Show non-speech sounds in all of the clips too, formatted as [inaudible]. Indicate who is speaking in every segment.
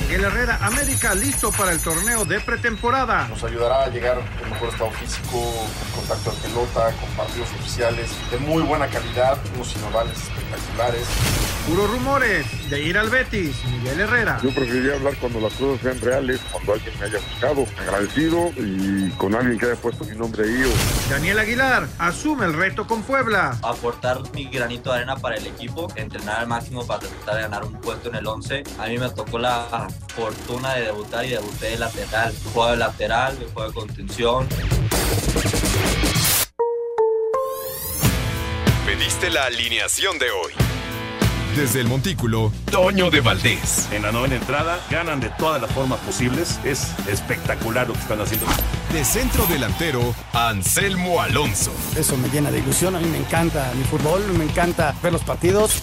Speaker 1: Miguel Herrera, América listo para el torneo de pretemporada.
Speaker 2: Nos ayudará a llegar en mejor estado físico, con contacto de pelota, con partidos oficiales de muy buena calidad, unos innovales espectaculares.
Speaker 1: Puros rumores de ir al Betis, Miguel Herrera.
Speaker 3: Yo preferiría hablar cuando las cosas sean reales, cuando alguien me haya buscado, agradecido y con alguien que haya puesto mi nombre ahí. o-
Speaker 1: Daniel Aguilar asume el reto con Puebla.
Speaker 4: aportar mi granito de arena para el equipo, entrenar al máximo para tratar de ganar un puesto en el 11. A mí me tocó la fortuna de debutar y debuté de lateral. Juego de lateral, juego de contención.
Speaker 5: Pediste la alineación de hoy. Desde el Montículo, Toño de Valdés.
Speaker 6: En la novena entrada ganan de todas las formas posibles. Es espectacular lo que están haciendo.
Speaker 5: De centro delantero, Anselmo Alonso.
Speaker 7: Eso me llena de ilusión, a mí me encanta mi fútbol, me encanta ver los partidos.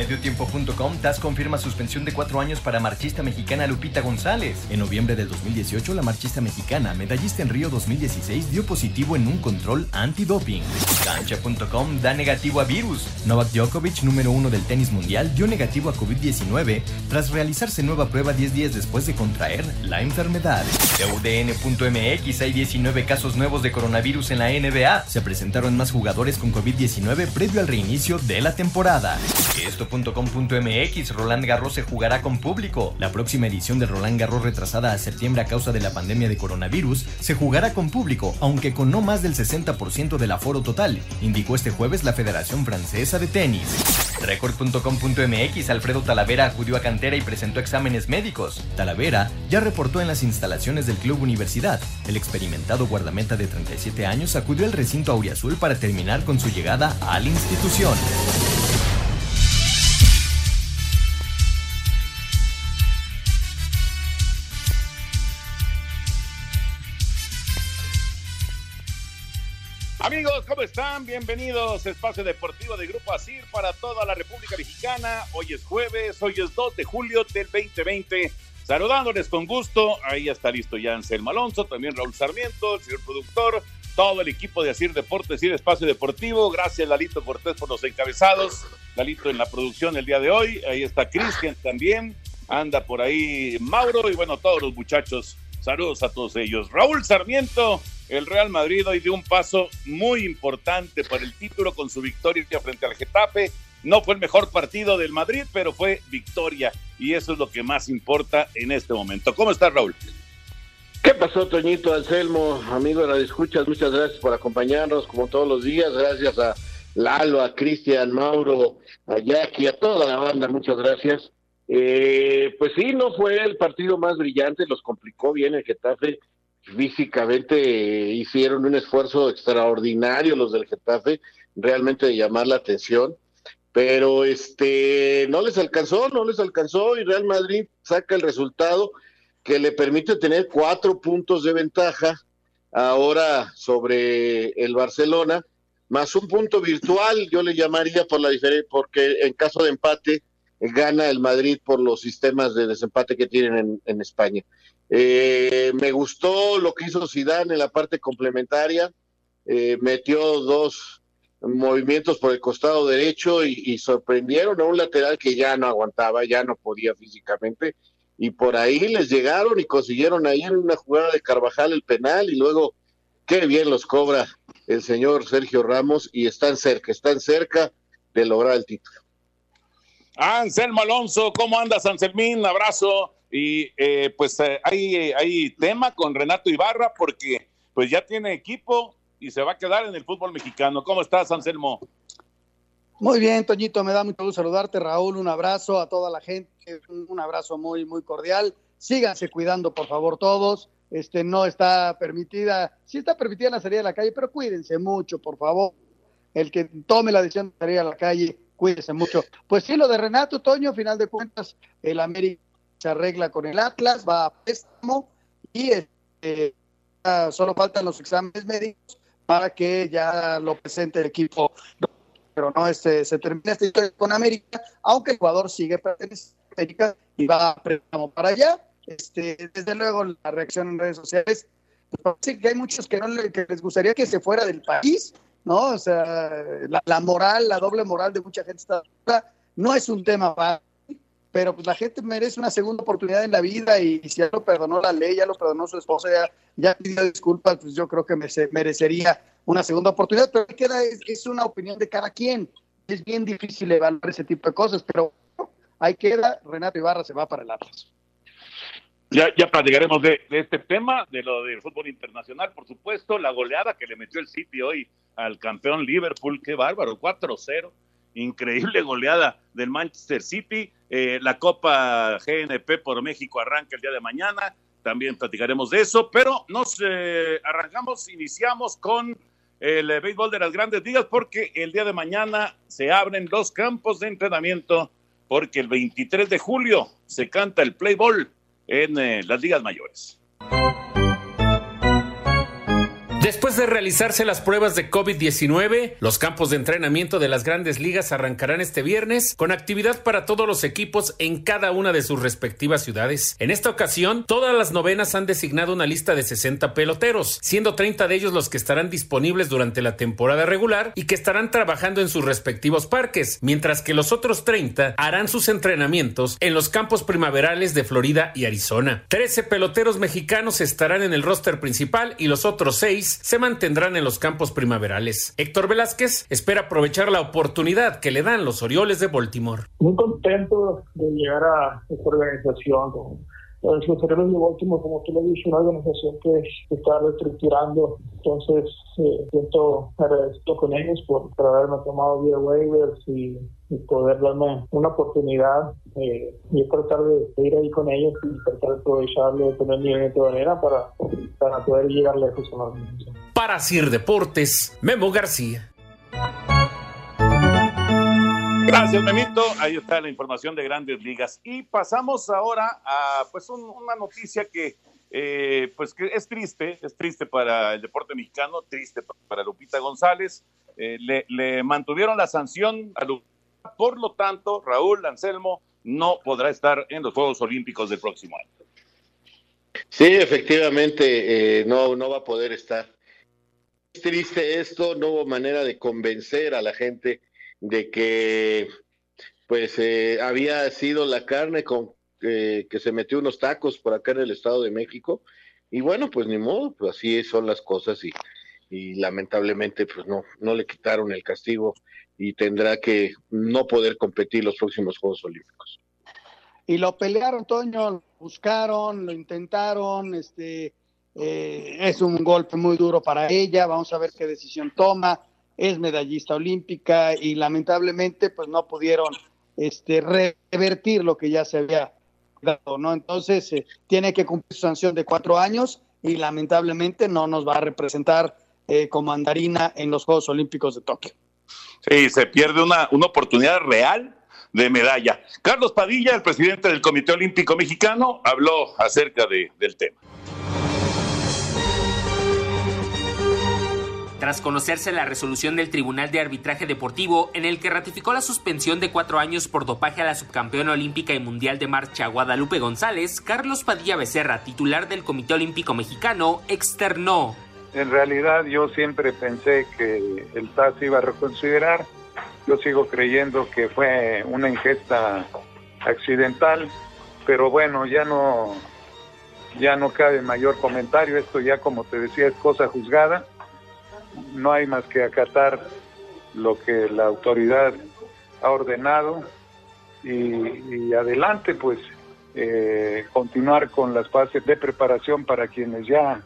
Speaker 8: Mediotiempo.com TAS confirma suspensión de cuatro años para marchista mexicana Lupita González. En noviembre del 2018, la marchista mexicana, medallista en Río 2016, dio positivo en un control antidoping. Cancha.com da negativo a virus. Novak Djokovic, número uno del tenis mundial, dio negativo a COVID-19 tras realizarse nueva prueba 10 días después de contraer la enfermedad. UDN.mx hay 19 casos nuevos de coronavirus en la NBA. Se presentaron más jugadores con COVID-19 previo al reinicio de la temporada. Esto.com.mx Roland Garros se jugará con público. La próxima edición de Roland Garros retrasada a septiembre a causa de la pandemia de coronavirus se jugará con público, aunque con no más del 60% del aforo total, indicó este jueves la Federación Francesa de Tenis. Record.com.mx Alfredo Talavera acudió a cantera y presentó exámenes médicos. Talavera ya reportó en las instalaciones del Club Universidad. El experimentado guardameta de 37 años acudió al recinto auriazul para terminar con su llegada a la institución.
Speaker 6: Amigos, ¿cómo están? Bienvenidos a Espacio Deportivo de Grupo Asir para toda la República Mexicana. Hoy es jueves, hoy es 2 de julio del 2020. Saludándoles con gusto. Ahí está listo ya Anselmo Alonso, también Raúl Sarmiento, el señor productor, todo el equipo de Asir Deportes y de Espacio Deportivo. Gracias, Lalito Cortés, por los encabezados. Lalito en la producción el día de hoy. Ahí está Cristian también. Anda por ahí Mauro y bueno, todos los muchachos. Saludos a todos ellos. Raúl Sarmiento, el Real Madrid hoy dio un paso muy importante para el título con su victoria frente al Getafe. No fue el mejor partido del Madrid, pero fue victoria y eso es lo que más importa en este momento. ¿Cómo estás, Raúl?
Speaker 9: ¿Qué pasó, Toñito Anselmo? Amigo de la escuchas, muchas gracias por acompañarnos como todos los días. Gracias a Lalo, a Cristian, Mauro, a Jackie, a toda la banda, muchas gracias. Eh, pues sí, no fue el partido más brillante, los complicó bien el Getafe. Físicamente hicieron un esfuerzo extraordinario los del Getafe, realmente de llamar la atención. Pero este no les alcanzó, no les alcanzó y Real Madrid saca el resultado que le permite tener cuatro puntos de ventaja ahora sobre el Barcelona, más un punto virtual, yo le llamaría por la diferencia, porque en caso de empate gana el Madrid por los sistemas de desempate que tienen en, en España. Eh, me gustó lo que hizo Zidane en la parte complementaria, eh, metió dos movimientos por el costado derecho y, y, sorprendieron a un lateral que ya no aguantaba, ya no podía físicamente, y por ahí les llegaron y consiguieron ahí en una jugada de Carvajal el penal y luego qué bien los cobra el señor Sergio Ramos y están cerca, están cerca de lograr el título.
Speaker 6: Anselmo Alonso, ¿cómo andas, Anselmín? Abrazo. Y eh, pues eh, hay, hay tema con Renato Ibarra porque pues ya tiene equipo, y se va a quedar en el fútbol mexicano. ¿Cómo estás, Anselmo?
Speaker 7: Muy bien, Toñito, me da mucho gusto saludarte, Raúl, un abrazo a toda la gente, un abrazo muy, muy cordial. Síganse cuidando, por favor, todos. Este, no está permitida, sí está permitida la salida a la calle, pero cuídense mucho, por favor. El que tome la decisión de salir a la calle, cuídense mucho. Pues sí, lo de Renato Toño, final de cuentas, el América se arregla con el Atlas, va a préstamo y este, solo faltan los exámenes médicos para que ya lo presente el equipo. Pero no, este, se termina esta historia con América, aunque el jugador sigue perteneciendo a América y va a préstamo para allá. Este, desde luego, la reacción en redes sociales, pues parece que hay muchos que, no le, que les gustaría que se fuera del país, ¿no? O sea, la, moral, la doble moral de mucha gente está, no es un tema fácil pero pues la gente merece una segunda oportunidad en la vida y, si ya lo perdonó la ley, ya lo perdonó su esposa, ya, ya pidió disculpas, pues yo creo que merecería una segunda oportunidad, pero queda, es, es, una opinión de cada quien. Es bien difícil evaluar ese tipo de cosas, pero ahí queda, Renato Ibarra se va para el Atlas.
Speaker 6: Ya, ya platicaremos de, de, este tema, de lo del fútbol internacional, por supuesto, la goleada que le metió el City hoy al campeón Liverpool, qué bárbaro, 4-0 increíble [laughs] goleada del Manchester City. Eh, la Copa GNP por México arranca el día de mañana. También platicaremos de eso, pero nos eh, arrancamos, iniciamos con el eh, béisbol de las grandes ligas porque el día de mañana se abren los campos de entrenamiento porque el 23 de julio se canta el play ball en las ligas mayores.
Speaker 10: Después de realizarse las pruebas de COVID-19, los campos de entrenamiento de las grandes ligas arrancarán este viernes con actividad para todos los equipos en cada una de sus respectivas ciudades. En esta ocasión, todas las novenas han designado una lista de 60 peloteros, siendo 30 de ellos los que estarán disponibles durante la temporada regular y que estarán trabajando en sus respectivos parques, mientras que los otros 30 harán sus entrenamientos en los campos primaverales de Florida y Arizona. 13 peloteros mexicanos estarán en el roster principal y los otros 6 se mantendrán en los campos primaverales. Héctor Velázquez espera aprovechar la oportunidad que le dan los Orioles de Baltimore.
Speaker 11: Muy contento de llegar a esta organización. Los Orioles de Baltimore, como tú lo dices, una organización que está reestructurando. Entonces, eh, siento agradecido con ellos por, por haberme tomado vía waivers y, y, poder darme una oportunidad. Eh, y tratar de, de, ir ahí con ellos y tratar de aprovecharlo, de tener mi de manera para, para poder llegar lejos en la organización.
Speaker 10: Para Sir Deportes, Memo García.
Speaker 6: Gracias, Memito. Ahí está la información de Grandes Ligas. Y pasamos ahora a pues un, una noticia que eh, pues que es triste, es triste para el deporte mexicano, triste para Lupita González. Eh, le, mantuvieron la sanción a Lupita, por lo tanto, Raúl Anselmo no podrá estar en los Juegos Olímpicos del próximo año.
Speaker 9: Sí, efectivamente, eh, no, no va a poder estar. Es triste esto, no hubo manera de convencer a la gente de que pues eh, había sido la carne con eh, que se metió unos tacos por acá en el Estado de México. Y bueno pues ni modo pues así son las cosas y, y lamentablemente pues no no le quitaron el castigo y tendrá que no poder competir los próximos Juegos Olímpicos.
Speaker 7: Y lo pelearon Toño lo buscaron lo intentaron este eh, es un golpe muy duro para ella vamos a ver qué decisión toma es medallista olímpica y lamentablemente pues no pudieron este revertir lo que ya se había dado, ¿no? Entonces eh, tiene que cumplir su sanción de cuatro años y lamentablemente no nos va a representar eh, como andarina en los Juegos Olímpicos de Tokio.
Speaker 6: Sí, se pierde una, una oportunidad real de medalla. Carlos Padilla, el presidente del Comité Olímpico Mexicano, habló acerca de, del tema.
Speaker 12: Tras conocerse la resolución del Tribunal de Arbitraje Deportivo en el que ratificó la suspensión de cuatro años por dopaje a la subcampeona olímpica y mundial de marcha Guadalupe González, Carlos Padilla Becerra, titular del Comité Olímpico Mexicano, externó.
Speaker 13: En realidad yo siempre pensé que el TAS iba a reconsiderar. Yo sigo creyendo que fue una ingesta accidental, pero bueno, ya no, ya no cabe mayor comentario. Esto ya, como te decía, es cosa juzgada no hay más que acatar lo que la autoridad ha ordenado y, adelante pues eh, continuar con las fases de preparación para quienes ya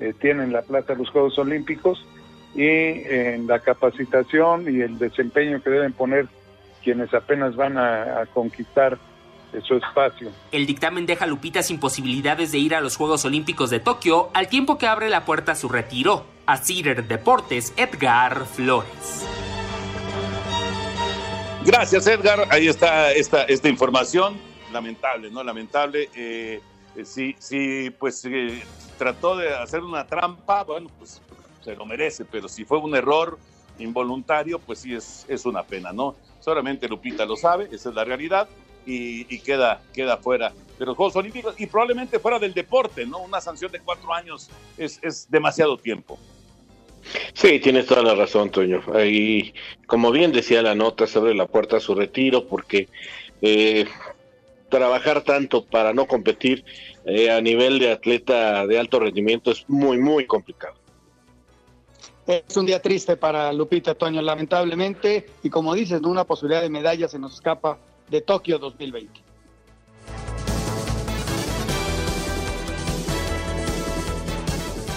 Speaker 13: eh, tienen la plata de los Juegos Olímpicos y en la capacitación y el desempeño que deben poner quienes apenas van a, a conquistar su espacio.
Speaker 12: El dictamen deja a Lupita sin posibilidades de ir a los Juegos Olímpicos de Tokio, al tiempo que abre la puerta a su retiro. A Cider Deportes, Edgar Flores.
Speaker 6: Gracias, Edgar. Ahí está esta, esta información. Lamentable, ¿no? Lamentable. Eh, eh, sí, pues eh, trató de hacer una trampa, bueno, pues se lo merece, pero si fue un error involuntario, pues sí es, es una pena, ¿no? Solamente Lupita lo sabe, esa es la realidad, y, y queda, queda fuera de los Juegos Olímpicos y probablemente fuera del deporte, ¿no? Una sanción de cuatro años es, es demasiado tiempo.
Speaker 9: Sí, tienes toda la razón, Toño. Ahí, como bien decía la nota, se abre la puerta a su retiro porque eh, trabajar tanto para no competir eh, a nivel de atleta de alto rendimiento es muy, muy complicado.
Speaker 7: Es un día triste para Lupita Toño, lamentablemente, y como dices, una posibilidad de medalla se nos escapa de Tokio 2020.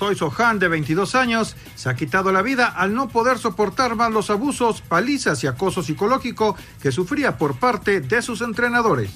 Speaker 1: Soy Sohan, de 22 años, se ha quitado la vida al no poder soportar más los abusos, palizas y acoso psicológico que sufría por parte de sus entrenadores.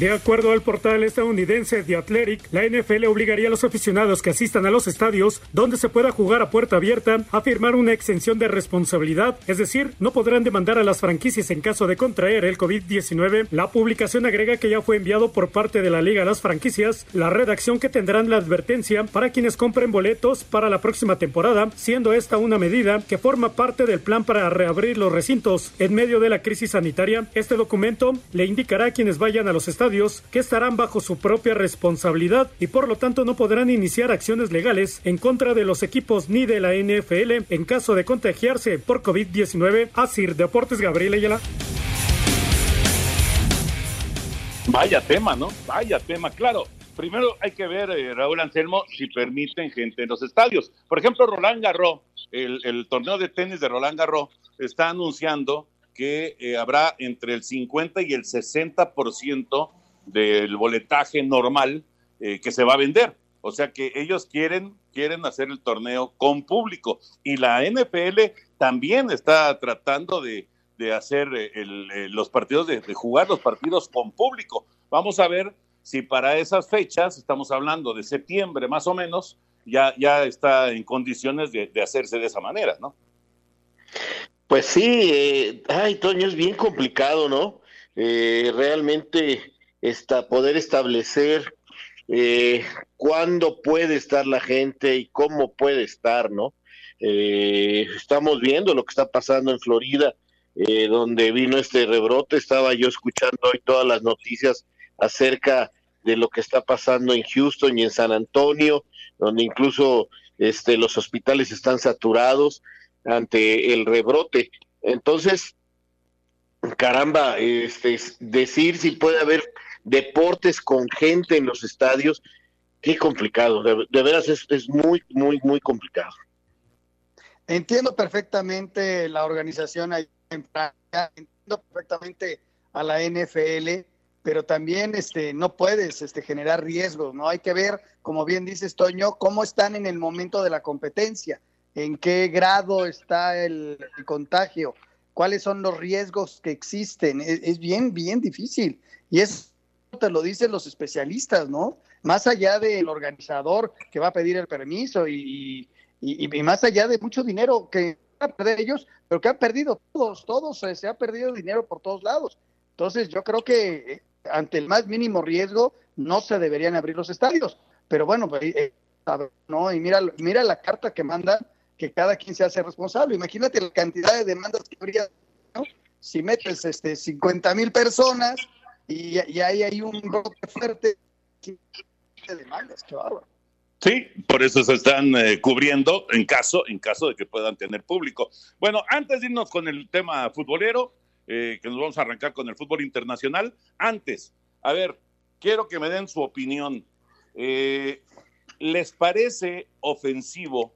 Speaker 14: De acuerdo al portal estadounidense The Athletic, la NFL obligaría a los aficionados que asistan a los estadios donde se pueda jugar a puerta abierta a firmar una exención de responsabilidad, es decir, no podrán demandar a las franquicias en caso de contraer el COVID-19. La publicación agrega que ya fue enviado por parte de la liga a las franquicias la redacción que tendrán la advertencia para quienes compren boletos para la próxima temporada, siendo esta una medida que forma parte del plan para reabrir los recintos en medio de la crisis sanitaria. Este documento le indicará a quienes vayan a los estadios que estarán bajo su propia responsabilidad y por lo tanto no podrán iniciar acciones legales en contra de los equipos ni de la NFL en caso de contagiarse por COVID-19. Asir Deportes Gabriel Ayala.
Speaker 6: Vaya tema, ¿no? Vaya tema, claro. Primero hay que ver, eh, Raúl Anselmo, si permiten gente en los estadios. Por ejemplo, Roland Garros, el, torneo de tenis de Roland Garros, está anunciando que eh, habrá entre el 50 y el 60% del boletaje normal eh, que se va a vender. O sea que ellos quieren, quieren hacer el torneo con público. Y la NFL también está tratando de, de hacer eh, el, los partidos, de, de, jugar los partidos con público. Vamos a ver si para esas fechas, estamos hablando de septiembre más o menos, ya, ya está en condiciones de, de hacerse de esa manera, ¿no?
Speaker 9: Pues sí, eh, ay, Toño, es bien complicado, ¿no? Eh, realmente está, poder establecer eh, cuándo puede estar la gente y cómo puede estar, ¿no? Eh, estamos viendo lo que está pasando en Florida, eh, donde vino este rebrote. Estaba yo escuchando hoy todas las noticias acerca de lo que está pasando en Houston y en San Antonio, donde incluso este, los hospitales están saturados ante el rebrote. Entonces, caramba, este, decir si puede haber deportes con gente en los estadios, qué complicado, de, de veras es, es, muy, muy, muy complicado.
Speaker 7: Entiendo perfectamente la organización ahí en Francia, entiendo perfectamente a la NFL, pero también este, no puedes este, generar riesgos, ¿no? Hay que ver, como bien dices, Toño, cómo están en el momento de la competencia, en qué grado está el, contagio, cuáles son los riesgos que existen. Es bien, bien difícil. Y es te lo dicen los especialistas, ¿no? Más allá del organizador que va a pedir el permiso y, y, y más allá de mucho dinero que van a perder ellos, pero que han perdido todos, todos, se ha perdido dinero por todos lados. Entonces yo creo que eh, ante el más mínimo riesgo no se deberían abrir los estadios. Pero bueno, pues, eh, ¿no? Y mira, mira la carta que manda que cada quien se hace responsable. Imagínate la cantidad de demandas que habría, ¿no? Si metes este 50 mil personas, y, y ahí hay un brote fuerte de demandas, qué bárbaro.
Speaker 6: Sí, por eso se están eh, cubriendo en caso, en caso de que puedan tener público. Bueno, antes de irnos con el tema futbolero, eh, que nos vamos a arrancar con el fútbol internacional, antes, a ver, quiero que me den su opinión. Eh, ¿Les parece ofensivo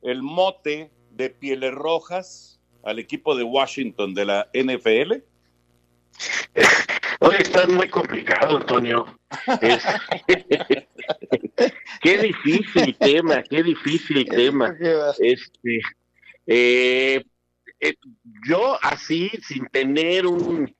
Speaker 6: el mote de pieles rojas al equipo de Washington de la NFL? [laughs]
Speaker 9: Hoy está muy complicado, Antonio. Es- [laughs] qué difícil tema, qué difícil tema. Este, eh, eh, yo así, sin tener un...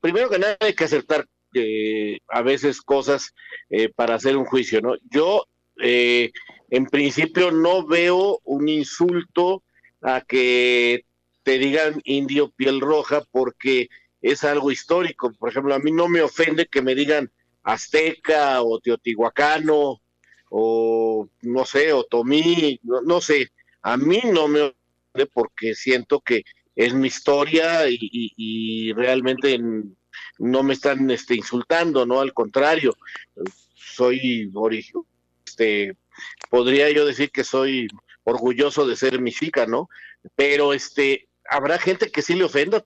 Speaker 9: Primero que nada hay que aceptar eh, a veces cosas eh, para hacer un juicio, ¿no? Yo, eh, en principio, no veo un insulto a que te digan indio piel roja porque es algo histórico. Por ejemplo, a mí no me ofende que me digan azteca o teotihuacano o no sé, otomí, no, no sé. A mí no me ofende porque siento que es mi historia y, realmente en- no me están este, insultando, ¿no? Al contrario, soy ori- este, podría yo decir que soy orgulloso de ser mexica, ¿no? Pero este, habrá gente que sí le ofenda.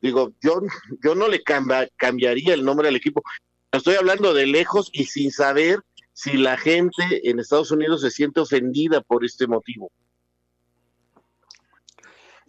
Speaker 9: Digo, yo, yo no le camba- cambiaría el nombre al equipo. Estoy hablando de lejos y sin saber si la gente en Estados Unidos se siente ofendida por este motivo.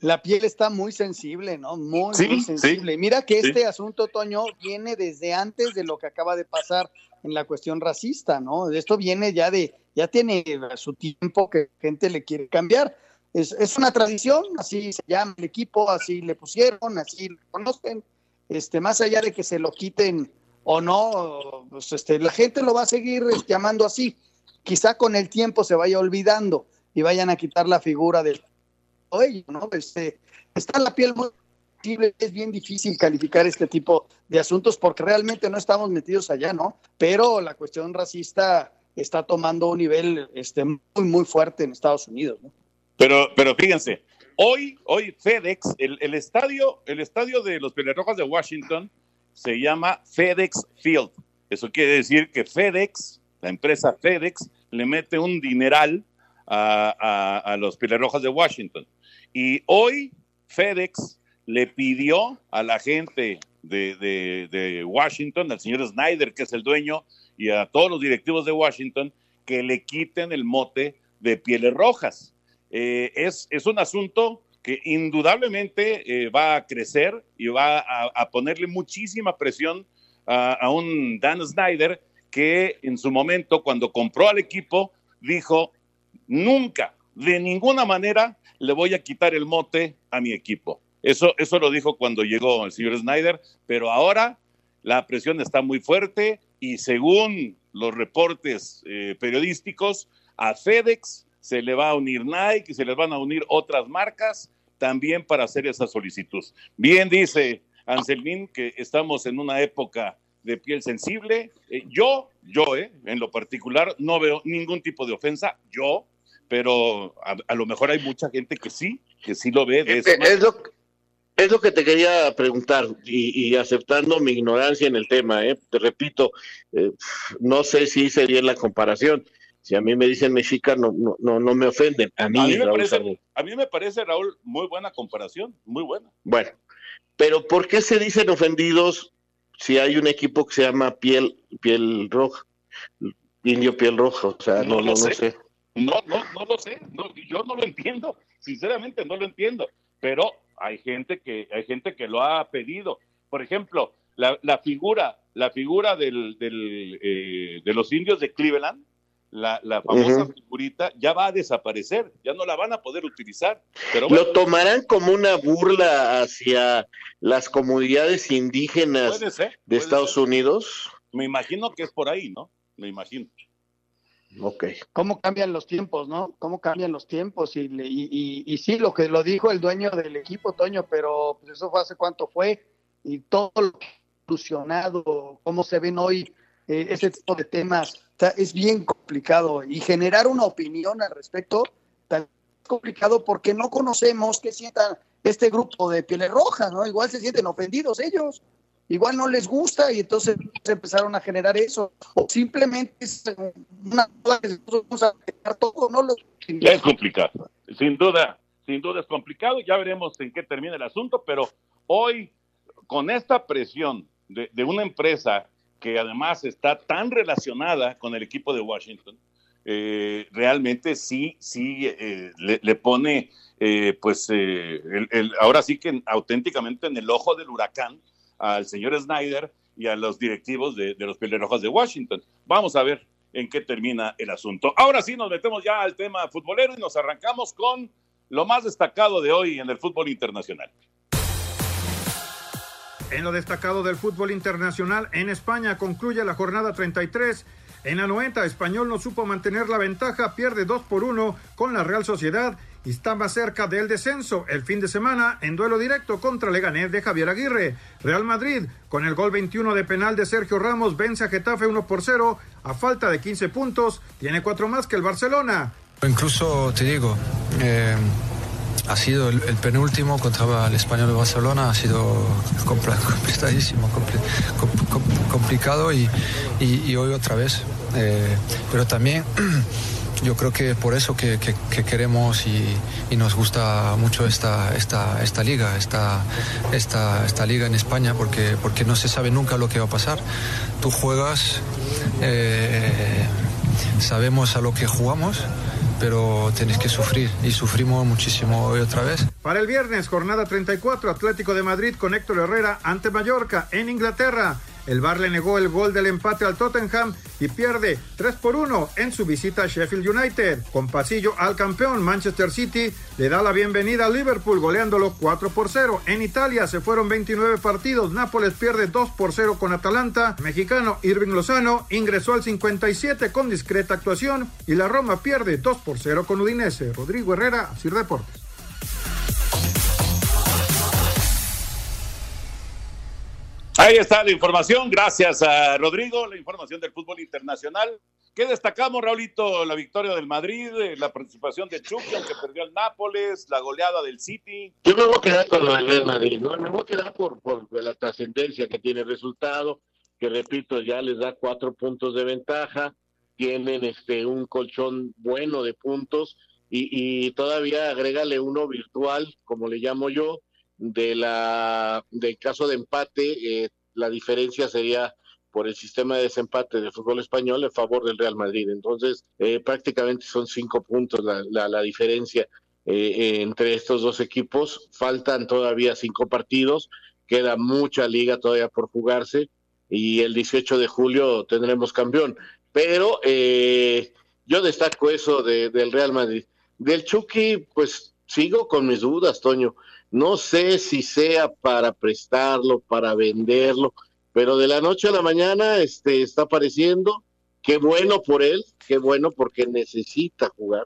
Speaker 7: La piel está muy sensible, ¿no? Muy,
Speaker 9: Sí,
Speaker 7: muy
Speaker 9: sí,
Speaker 7: sensible. Mira que
Speaker 9: sí.
Speaker 7: este asunto, Toño, viene desde antes de lo que acaba de pasar en la cuestión racista, ¿no? Esto viene ya de, ya tiene su tiempo que gente le quiere cambiar. Es, es una tradición, así se llama el equipo, así le pusieron, así lo conocen. Este, más allá de que se lo quiten o no, pues este, la gente lo va a seguir llamando así. Quizá con el tiempo se vaya olvidando y vayan a quitar la figura del ello, ¿no? Este, está la piel muy es bien difícil calificar este tipo de asuntos porque realmente no estamos metidos allá, ¿no? Pero la cuestión racista está tomando un nivel este, muy, muy fuerte en Estados Unidos, ¿no?
Speaker 6: Pero, pero fíjense, hoy, hoy FedEx, el, el estadio, el estadio de los Pelerrojas de Washington se llama FedEx Field. Eso quiere decir que FedEx, la empresa FedEx, le mete un dineral a, a- a los de Washington. Y hoy FedEx le pidió a la gente de- de Washington, al señor Snyder, que es el dueño, y a todos los directivos de Washington, que le quiten el mote de pieles rojas. Eh, es, es un asunto que indudablemente eh, va a crecer y va a, ponerle muchísima presión a, a un Dan Snyder que en su momento, cuando compró al equipo, dijo, nunca, de ninguna manera, le voy a quitar el mote a mi equipo. Eso, eso lo dijo cuando llegó el señor Snyder, pero ahora la presión está muy fuerte y según los reportes eh, periodísticos, a FedEx se le va a unir Nike y se les van a unir otras marcas también para hacer esa solicitud. Bien dice Anselmín que estamos en una época de piel sensible. Eh, yo, yo, eh, en lo particular, no veo ningún tipo de ofensa, yo, pero a, a lo mejor hay mucha gente que sí, que sí lo ve de esa
Speaker 9: Es lo, es lo que te quería preguntar y, y aceptando mi ignorancia en el tema, ¿eh? te repito, eh, no sé si hice bien la comparación. Si a mí me dicen mexica, no, no, no, me ofenden. A mí,
Speaker 6: A mí, me
Speaker 9: Raúl
Speaker 6: parece,
Speaker 9: Sarmiento.
Speaker 6: a mí me parece, Raúl, muy buena comparación, muy buena.
Speaker 9: Bueno, pero ¿por qué se dicen ofendidos si hay un equipo que se llama piel, piel roja? Indio piel roja, o sea, no,
Speaker 6: No
Speaker 9: no,
Speaker 6: lo
Speaker 9: no
Speaker 6: sé.
Speaker 9: sé.
Speaker 6: No, no, no lo sé, no, yo no lo entiendo, sinceramente no lo entiendo, pero hay gente que, hay gente que lo ha pedido. Por ejemplo, la, la figura, la figura del, del, eh, de los indios de Cleveland, la, la famosa figurita, ya va a desaparecer, ya no la van a poder utilizar. Pero bueno,
Speaker 9: ¿Lo tomarán como una burla hacia las comunidades indígenas
Speaker 6: Puede ser,
Speaker 9: de Estados
Speaker 6: ser.
Speaker 9: Unidos?
Speaker 6: me imagino que es por ahí, ¿no? Me imagino.
Speaker 9: Ok.
Speaker 7: cómo cambian los tiempos, ¿no? Cómo cambian los tiempos y, le- y, y- y sí, lo que lo dijo el dueño del equipo, Toño, pero pues eso fue hace cuánto fue y todo lo que ha evolucionado, cómo se ven hoy eh, ese tipo de temas, o sea, es bien complicado y generar una opinión al respecto tan complicado porque no conocemos qué sientan este grupo de pieles rojas, ¿no? Igual se sienten ofendidos ellos. igual no les gusta y entonces empezaron a generar eso. O simplemente es una vamos a todo, ¿no?
Speaker 6: Es complicado, sin duda, sin duda es complicado. Ya veremos en qué termina el asunto, pero hoy, con esta presión de, de una empresa que además está tan relacionada con el equipo de Washington, eh, realmente sí, sí eh, le, pone, eh, pues, ahora sí que auténticamente en el ojo del huracán al señor Snyder y a los directivos de, de los Pelirrojos de Washington. Vamos a ver en qué termina el asunto. Ahora sí nos metemos ya al tema futbolero y nos arrancamos con lo más destacado de hoy en el fútbol internacional.
Speaker 1: En lo destacado del fútbol internacional, en España concluye la jornada 33. En la 90, Español no supo mantener la ventaja, pierde 2 por 1 con la Real Sociedad y está más cerca del descenso el fin de semana en duelo directo contra Leganés de Javier Aguirre. Real Madrid, con el gol 21 de penal de Sergio Ramos, vence a Getafe 1 por 0 a falta de 15 puntos, tiene 4 más que el Barcelona.
Speaker 15: Incluso te digo, eh, ha sido el, penúltimo contra el español de Barcelona, ha sido compl [laughs] compl complicado y, y, hoy otra vez. Eh, pero también [clears throat] yo creo que por eso que, que, que queremos y, y, nos gusta mucho esta, esta, esta liga, esta, esta, esta liga en España, porque, porque no se sabe nunca lo que va a pasar. Tú juegas, eh, sabemos a lo que jugamos pero tenéis que sufrir y sufrimos muchísimo hoy otra vez.
Speaker 1: Para el viernes, jornada 34, Atlético de Madrid con Héctor Herrera ante Mallorca en Inglaterra. El Bar le negó el gol del empate al Tottenham y pierde 3 por 1 en su visita a Sheffield United. Con pasillo al campeón Manchester City le da la bienvenida a Liverpool goleándolo 4 por 0. En Italia se fueron 29 partidos. Nápoles pierde 2 por 0 con Atalanta. Mexicano Irving Lozano ingresó al 57 con discreta actuación y la Roma pierde 2 por 0 con Udinese. Rodrigo Herrera, Sir Deportes.
Speaker 6: Ahí está la información, gracias a Rodrigo, la información del fútbol internacional. ¿Qué destacamos, Raulito? La victoria del Madrid, la participación de Chucky, aunque perdió el Nápoles, la goleada del City.
Speaker 9: Yo me voy a quedar con lo Madrid, ¿no? Me voy a quedar por, por la trascendencia que tiene el resultado, que repito, ya les da cuatro puntos de ventaja, tienen este un colchón bueno de puntos y, y todavía agrégale uno virtual, como le llamo yo, de la del caso de empate, eh, la diferencia sería por el sistema de desempate del fútbol español en favor del Real Madrid. Entonces, eh, prácticamente son cinco puntos la, la, diferencia eh, entre estos dos equipos. Faltan todavía cinco partidos, queda mucha liga todavía por jugarse y el 18 de julio tendremos campeón. Pero yo destaco eso de, del Real Madrid. Del Chucky, pues sigo con mis dudas, Toño. No sé si sea para prestarlo, para venderlo, pero de la noche a la mañana este, está apareciendo. Qué bueno por él, qué bueno porque necesita jugar.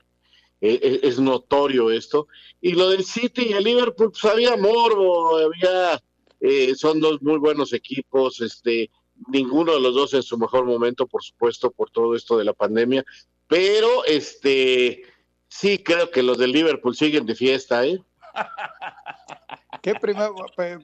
Speaker 9: Eh, es notorio esto. Y lo del City y el Liverpool, pues había morbo, había, eh, son dos muy buenos equipos, este, ninguno de los dos en su mejor momento, por supuesto, por todo esto de la pandemia, pero este, sí creo que los del Liverpool siguen de fiesta, ¿eh? [laughs]
Speaker 7: ¿Qué primer,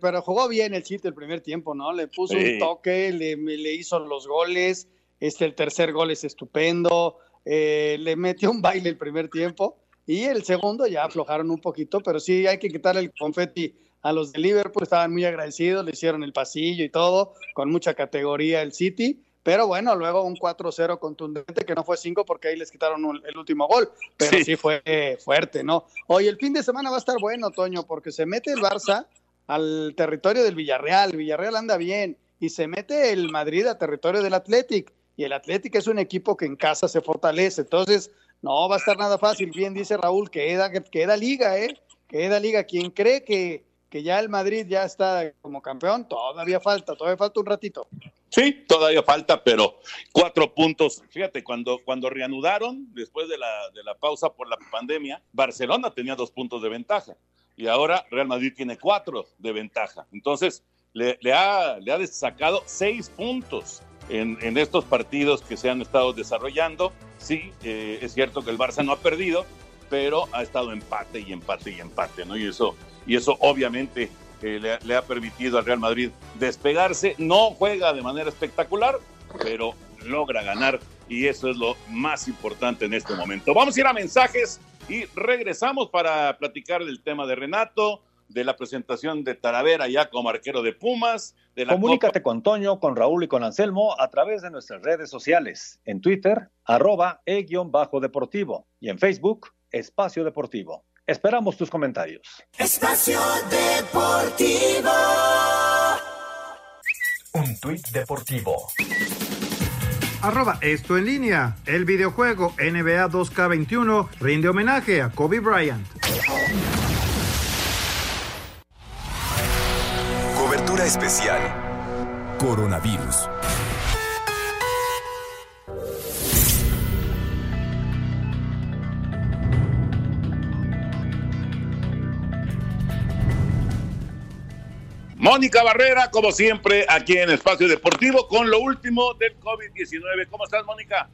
Speaker 7: pero jugó bien el City el primer tiempo, ¿no? Le puso sí. un toque, le, le, hizo los goles, este, el tercer gol es estupendo, eh, le metió un baile el primer tiempo y el segundo ya aflojaron un poquito, pero sí hay que quitarle el confeti a los de Liverpool, estaban muy agradecidos, le hicieron el pasillo y todo, con mucha categoría el City, pero bueno, luego un 4-0 contundente que no fue 5 porque ahí les quitaron un, el último gol, pero sí. sí, fue eh, fuerte, ¿no? Hoy el fin de semana va a estar bueno, Toño, porque se mete el Barça al territorio del Villarreal, Villarreal anda bien, y se mete el Madrid a territorio del Athletic, y el Athletic es un equipo que en casa se fortalece, entonces no va a estar nada fácil, bien dice Raúl, queda, queda liga, ¿eh? Queda liga, quien cree que, que ya el Madrid ya está como campeón, todavía falta, todavía falta un ratito.
Speaker 6: Sí, todavía falta, pero cuatro puntos. Fíjate, cuando, cuando reanudaron, después de la, de la pausa por la pandemia, Barcelona tenía dos puntos de ventaja y ahora Real Madrid tiene cuatro de ventaja. Entonces, le, ha, le ha sacado seis puntos en, en, estos partidos que se han estado desarrollando. Sí, eh, es cierto que el Barça no ha perdido, pero ha estado empate y empate y empate, ¿no? Y eso, y eso obviamente eh, le, le ha permitido al Real Madrid despegarse. No juega de manera espectacular, pero logra ganar y eso es lo más importante en este momento. Vamos a ir a mensajes y regresamos para platicar del tema de Renato, de la presentación de Talavera ya como arquero de Pumas, de la
Speaker 16: Comunícate con Toño, con Raúl y con Anselmo a través de nuestras redes sociales. En Twitter, arroba e-deportivo y en Facebook, Espacio Deportivo. Esperamos tus comentarios.
Speaker 17: Espacio Deportivo.
Speaker 8: Un tuit deportivo.
Speaker 1: Arroba esto en línea. El videojuego NBA 2K21 rinde homenaje a Kobe Bryant.
Speaker 5: Cobertura especial. Coronavirus.
Speaker 6: Mónica Barrera, como siempre, aquí en Espacio Deportivo con lo último del COVID-19. ¿Cómo estás, Mónica?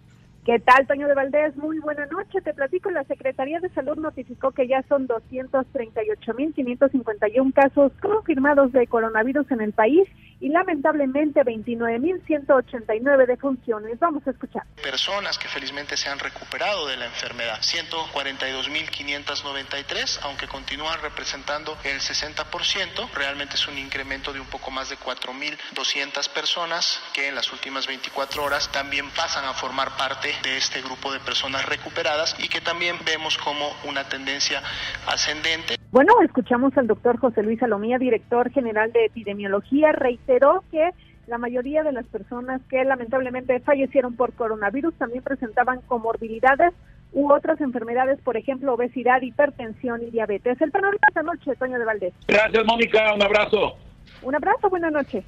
Speaker 18: ¿Qué tal, Toño de Valdés? Muy buena noche. Te platico, la Secretaría de Salud notificó que ya son 238.551 casos confirmados de coronavirus en el país y lamentablemente 29.189 defunciones. Vamos a escuchar.
Speaker 19: Personas que felizmente se han recuperado de la enfermedad, 142.593, aunque continúan representando el 60%, realmente es un incremento de un poco más de 4.200 personas que en las últimas 24 horas también pasan a formar parte de este grupo de personas recuperadas y que también vemos como una tendencia ascendente.
Speaker 18: Bueno, escuchamos al doctor José Luis Salomía, director general de epidemiología, reiteró que la mayoría de las personas que lamentablemente fallecieron por coronavirus también presentaban comorbilidades u otras enfermedades, por ejemplo, obesidad, hipertensión y diabetes. El panorama esta noche, Toño de Valdés.
Speaker 6: Gracias, Mónica. Un abrazo.
Speaker 18: Un abrazo, buena noche.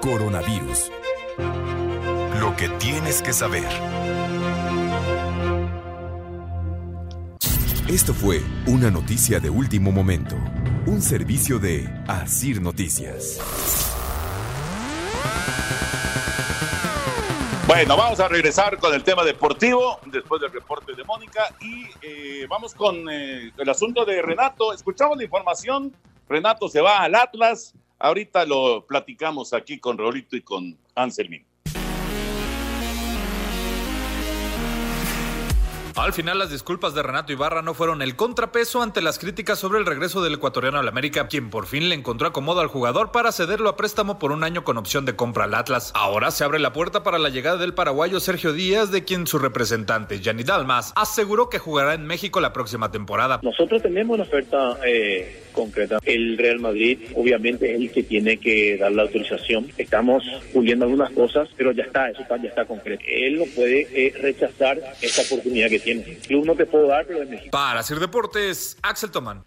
Speaker 5: Coronavirus. Lo que tienes que saber. Esto fue una noticia de último momento. Un servicio de Asir Noticias.
Speaker 6: Bueno, vamos a regresar con el tema deportivo después del reporte de Mónica y eh, vamos con eh, el asunto de Renato. Escuchamos la información. Renato se va al Atlas. Ahorita lo platicamos aquí con Raulito y con Anselmín.
Speaker 20: Al final, las disculpas de Renato Ibarra no fueron el contrapeso ante las críticas sobre el regreso del ecuatoriano al América, quien por fin le encontró acomodo al jugador para cederlo a préstamo por un año con opción de compra al Atlas. Ahora se abre la puerta para la llegada del paraguayo Sergio Díaz, de quien su representante, Yanni Dalmas, aseguró que jugará en México la próxima temporada.
Speaker 21: Nosotros tenemos una oferta eh, concreta. El Real Madrid, obviamente, es el que tiene que dar la autorización. Estamos puliendo algunas cosas, pero ya está, eso está, ya está concreto. Él no puede eh, rechazar esta oportunidad que tiene. El club no te puedo dar, pero es México.
Speaker 20: Para hacer deportes, Axel Tomán.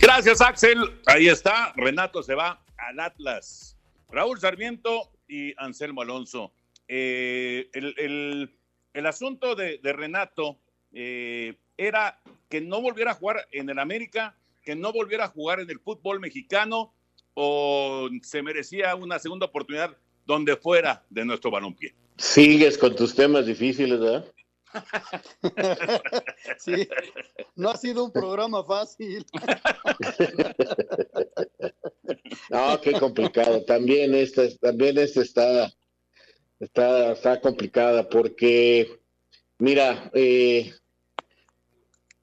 Speaker 6: Gracias, Axel. Ahí está. Renato se va al Atlas. Raúl Sarmiento y Anselmo Alonso. Eh, el, el- el asunto de, de Renato eh, era que no volviera a jugar en el América, que no volviera a jugar en el fútbol mexicano o se merecía una segunda oportunidad donde fuera de nuestro balompié.
Speaker 9: Sigues con tus temas difíciles, ¿verdad? [laughs]
Speaker 7: Sí, no ha sido un programa fácil. [laughs]
Speaker 9: No, qué complicado. También esta, también esta está, está, está complicada porque, mira, eh,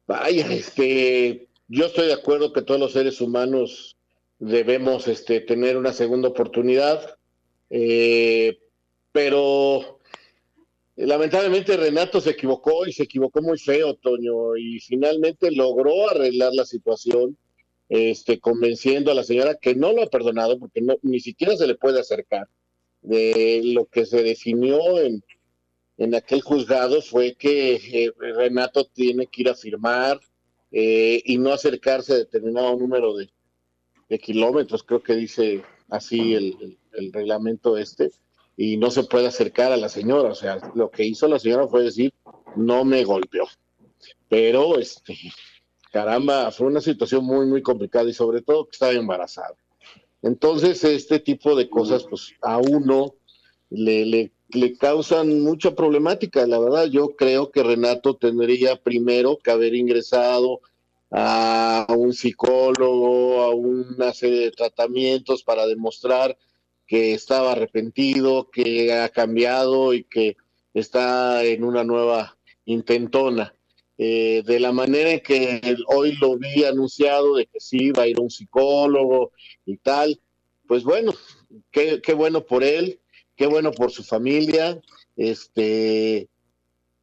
Speaker 9: vaya, este, yo estoy de acuerdo que todos los seres humanos debemos, este, tener una segunda oportunidad, eh, pero lamentablemente Renato se equivocó y se equivocó muy feo, Toño, y finalmente logró arreglar la situación este, convenciendo a la señora que no lo ha perdonado porque no, ni siquiera se le puede acercar. De lo que se definió en, en aquel juzgado fue que eh, Renato tiene que ir a firmar eh, y no acercarse a determinado número de, kilómetros, creo que dice así el reglamento este, y no se puede acercar a la señora. O sea, lo que hizo la señora fue decir, no me golpeó. Pero, este, caramba, fue una situación muy, muy complicada y sobre todo que estaba embarazada. Entonces, este tipo de cosas, pues a uno le, le, le causan mucha problemática. La verdad, yo creo que Renato tendría primero que haber ingresado a un psicólogo, a una serie de tratamientos para demostrar que estaba arrepentido, que ha cambiado y que está en una nueva intentona. Eh, de la manera en que hoy lo vi anunciado de que sí va a ir un psicólogo y tal, pues bueno, qué, qué bueno por él, qué bueno por su familia, este,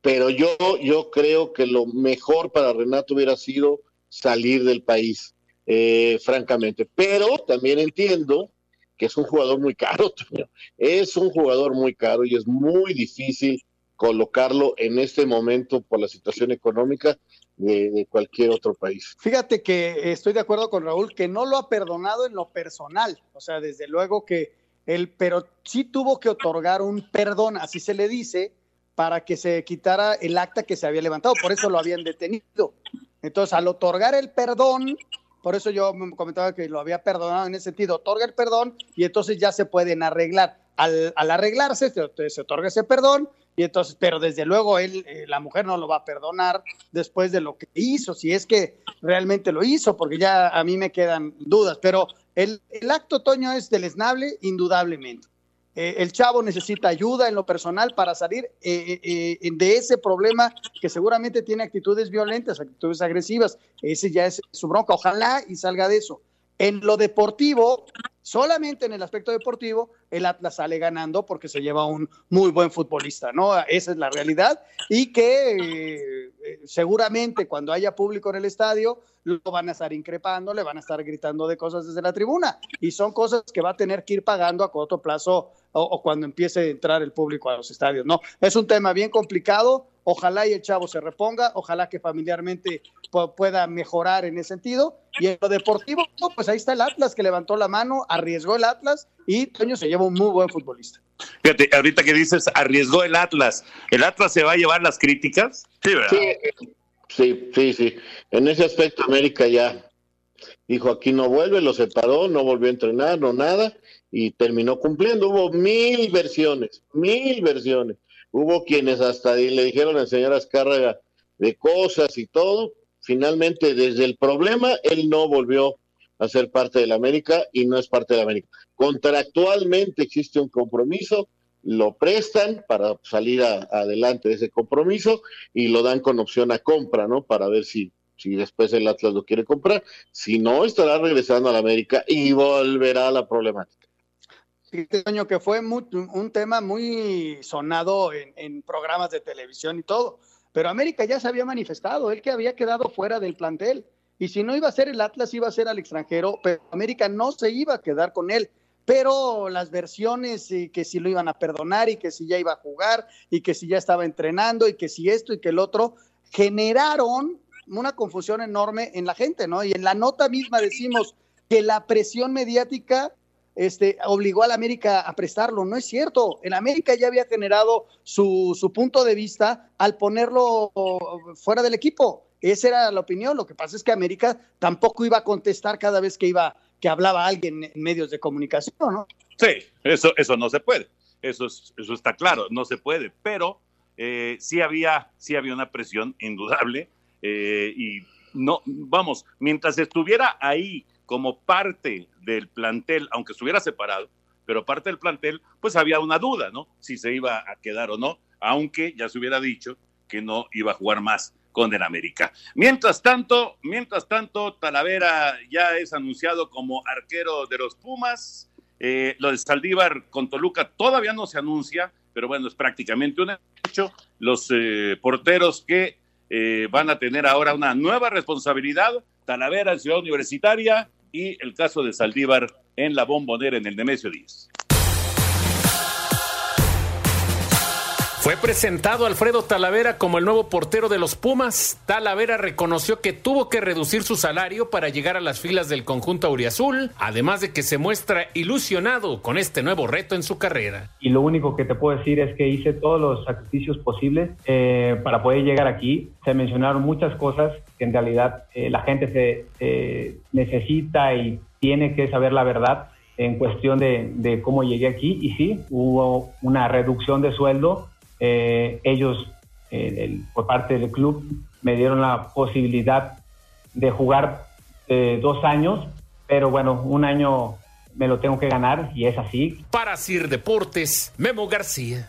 Speaker 9: pero yo, yo creo que lo mejor para Renato hubiera sido salir del país, eh, francamente. Pero también entiendo que es un jugador muy caro, [laughs] es un jugador muy caro y es muy difícil colocarlo en este momento por la situación económica de, cualquier otro país.
Speaker 7: Fíjate que estoy de acuerdo con Raúl que no lo ha perdonado en lo personal, o sea, desde luego que él, pero sí tuvo que otorgar un perdón, así se le dice, para que se quitara el acta que se había levantado, por eso lo habían detenido. Entonces, al otorgar el perdón, por eso yo comentaba que lo había perdonado en ese sentido, otorga el perdón y entonces ya se pueden arreglar. Al, arreglarse, se, se otorga ese perdón y entonces, pero desde luego él, eh, la mujer no lo va a perdonar después de lo que hizo, si es que realmente lo hizo, porque ya a mí me quedan dudas, pero el, el acto, Toño, es deleznable, indudablemente. Eh, el chavo necesita ayuda en lo personal para salir eh, de ese problema que seguramente tiene actitudes violentas, actitudes agresivas. Ese ya es su bronca. Ojalá y salga de eso. En lo deportivo, solamente en el aspecto deportivo, el Atlas sale ganando porque se lleva un muy buen futbolista, ¿no? Esa es la realidad y que eh, seguramente cuando haya público en el estadio lo van a estar increpando, le van a estar gritando de cosas desde la tribuna y son cosas que va a tener que ir pagando a corto plazo o, cuando empiece a entrar el público a los estadios, ¿no? Es un tema bien complicado, ojalá y el chavo se reponga, ojalá que familiarmente pueda mejorar en ese sentido y en lo deportivo, pues ahí está el Atlas que levantó la mano, arriesgó el Atlas y Toño se lleva un muy buen futbolista.
Speaker 6: Fíjate, ahorita que dices, arriesgó el Atlas, ¿el Atlas se va a llevar las críticas?
Speaker 9: Sí, ¿verdad? Sí, sí, sí. En ese aspecto América ya dijo, aquí no vuelve, lo separó, no volvió a entrenar, no nada, y terminó cumpliendo. Hubo mil versiones, mil versiones. Hubo quienes hasta le dijeron al señor Azcárraga de cosas y todo. Finalmente, desde el problema, él no volvió a ser parte de la América y no es parte de la América. Contractualmente existe un compromiso, lo prestan para salir adelante de ese compromiso y lo dan con opción a compra, ¿no? Para ver si, si después el Atlas lo quiere comprar. Si no, estará regresando a la América y volverá a la problemática.
Speaker 7: Este año que fue un tema muy sonado en programas de televisión y todo, pero América ya se había manifestado, él que había quedado fuera del plantel y si no iba a ser el Atlas, iba a ser al extranjero, pero América no se iba a quedar con él. Pero las versiones y que si lo iban a perdonar y que si ya iba a jugar y que si ya estaba entrenando y que si esto y que el otro, generaron una confusión enorme en la gente, ¿no? Y en la nota misma decimos que la presión mediática este, obligó al América a prestarlo. No es cierto. El América ya había generado su, su punto de vista al ponerlo fuera del equipo. Esa era la opinión. Lo que pasa es que América tampoco iba a contestar cada vez que iba que hablaba alguien en medios de comunicación, ¿no?
Speaker 6: Sí, eso, eso no se puede. Eso, eso está claro, no se puede. Pero eh, sí, había, sí había una presión indudable. Eh, y no, vamos, mientras estuviera ahí como parte del plantel, aunque estuviera separado, pero parte del plantel, pues había una duda, ¿no? Si se iba a quedar o no, aunque ya se hubiera dicho que no iba a jugar más con el América. Mientras tanto, mientras tanto, Talavera ya es anunciado como arquero de los Pumas. Eh, lo de Saldívar con Toluca todavía no se anuncia, pero bueno, es prácticamente un hecho. Los eh, porteros que eh, van a tener ahora una nueva responsabilidad, Talavera en Ciudad Universitaria y el caso de Saldívar en la bombonera en el Nemesio 10.
Speaker 10: Fue presentado Alfredo Talavera como el nuevo portero de los Pumas. Talavera reconoció que tuvo que reducir su salario para llegar a las filas del conjunto auriazul, además de que se muestra ilusionado con este nuevo reto en su carrera.
Speaker 22: Y lo único que te puedo decir es que hice todos los sacrificios posibles eh, para poder llegar aquí. Se mencionaron muchas cosas que en realidad eh, la gente se necesita y tiene que saber la verdad en cuestión de, de cómo llegué aquí y sí, hubo una reducción de sueldo. Eh, ellos, eh, el- por parte del club, me dieron la posibilidad de jugar eh, dos años, pero bueno, un año me lo tengo que ganar y es así.
Speaker 10: Para Sir Deportes, Memo García.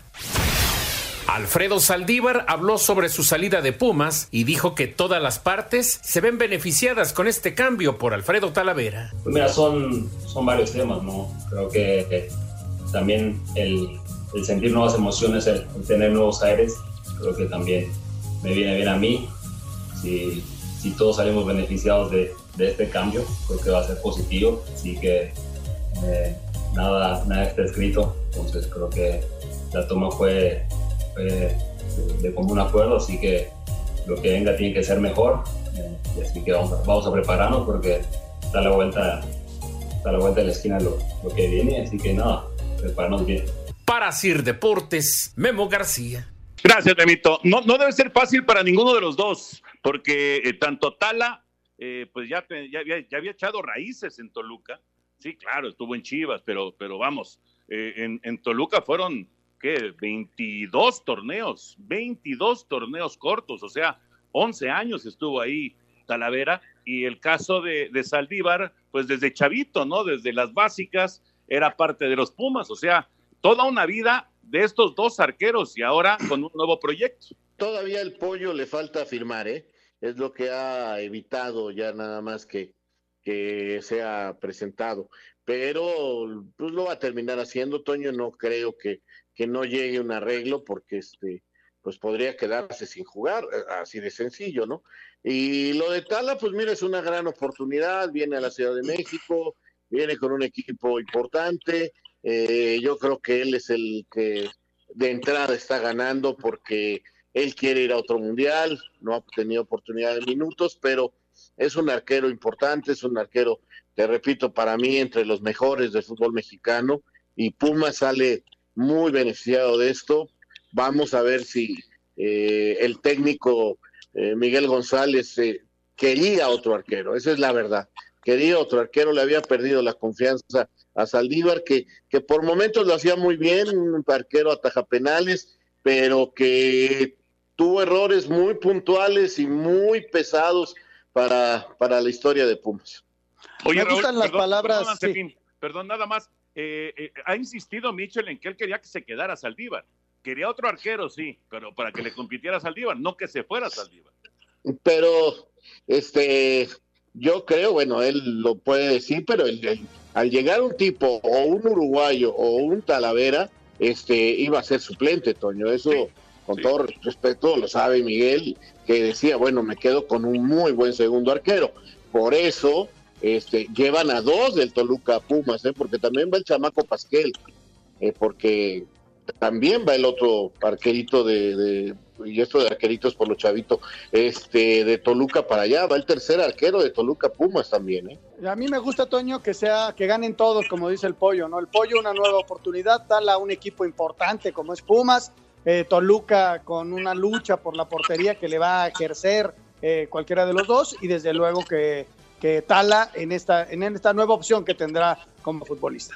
Speaker 10: Alfredo Saldívar habló sobre su salida de Pumas y dijo que todas las partes se ven beneficiadas con este cambio por Alfredo Talavera.
Speaker 23: Pues mira, son, son varios temas, ¿no? Creo que eh, también el, el sentir nuevas emociones, el, tener nuevos aires, creo que también me viene bien a mí. Si, todos salimos beneficiados de, este cambio, creo que va a ser positivo. Así que eh, nada, está escrito, entonces creo que la toma fue, de, de común acuerdo, así que lo que venga tiene que ser mejor. eh, así que vamos, vamos a prepararnos porque está la vuelta, está la vuelta de la esquina lo, lo que viene, así que nada, prepararnos bien.
Speaker 10: Para Sir Deportes, Memo García.
Speaker 6: Gracias, Memito. No, no debe ser fácil para ninguno de los dos, porque eh, tanto Tala, eh, pues ya, ya, había, ya había echado raíces en Toluca. Sí, claro, estuvo en Chivas, pero, pero vamos, eh, en, en Toluca fueron, ¿qué? 22 torneos, 22 torneos cortos, o sea, 11 años estuvo ahí Talavera. Y el caso de, de Saldívar, pues desde chavito, ¿no? Desde las básicas, era parte de los Pumas, o sea, toda una vida de estos dos arqueros y ahora con un nuevo proyecto.
Speaker 9: Todavía el pollo le falta firmar, ¿eh? Es lo que ha evitado ya nada más que, que sea presentado. Pero pues lo va a terminar haciendo, Toño. No creo que, que no llegue un arreglo porque este pues podría quedarse sin jugar, eh, así de sencillo, ¿no? Y lo de Tala, pues mira, es una gran oportunidad, viene a la Ciudad de México, viene con un equipo importante, eh, yo creo que él es el que de entrada está ganando porque él quiere ir a otro mundial, no ha tenido oportunidad de minutos, pero es un arquero importante, es un arquero, te repito, para mí entre los mejores del fútbol mexicano y Puma sale muy beneficiado de esto. Vamos a ver si eh, el técnico eh, Miguel González eh, quería otro arquero, esa es la verdad. Quería otro arquero, le había perdido la confianza a Saldívar, que, que por momentos lo hacía muy bien, un arquero ataja penales, pero que tuvo errores muy puntuales y muy pesados para, para la historia de Pumas.
Speaker 6: Oye,
Speaker 7: Me gustan las palabras,
Speaker 6: Perdón,
Speaker 7: sí.
Speaker 6: Perdón, nada más. Eh, eh, ha insistido Mitchell en que él quería que se quedara Saldívar. Quería otro arquero, sí, pero para que le compitiera a Saldívar, no que se fuera Saldívar.
Speaker 9: Pero, este, yo creo, bueno, él lo puede decir, pero el- el- al llegar un tipo o un uruguayo o un Talavera, este, iba a ser suplente, Toño. Eso, con todo respeto, lo sabe Miguel, que decía, bueno, me quedo con un muy buen segundo arquero. Por eso, este, llevan a dos del Toluca a Pumas, ¿eh? porque también va el chamaco Pasquel, eh, porque también va el otro arquerito de, de- y esto de arqueritos por lo chavito, este, de Toluca para allá, va el tercer arquero de Toluca Pumas también, ¿eh?
Speaker 7: A mí me gusta, Toño, que sea, que ganen todos, como dice el pollo, ¿no? El pollo, una nueva oportunidad, Tala, un equipo importante como es Pumas, eh, Toluca con una lucha por la portería que le va a ejercer eh, cualquiera de los dos, y desde luego que, que Tala en esta, en esta nueva opción que tendrá como futbolista.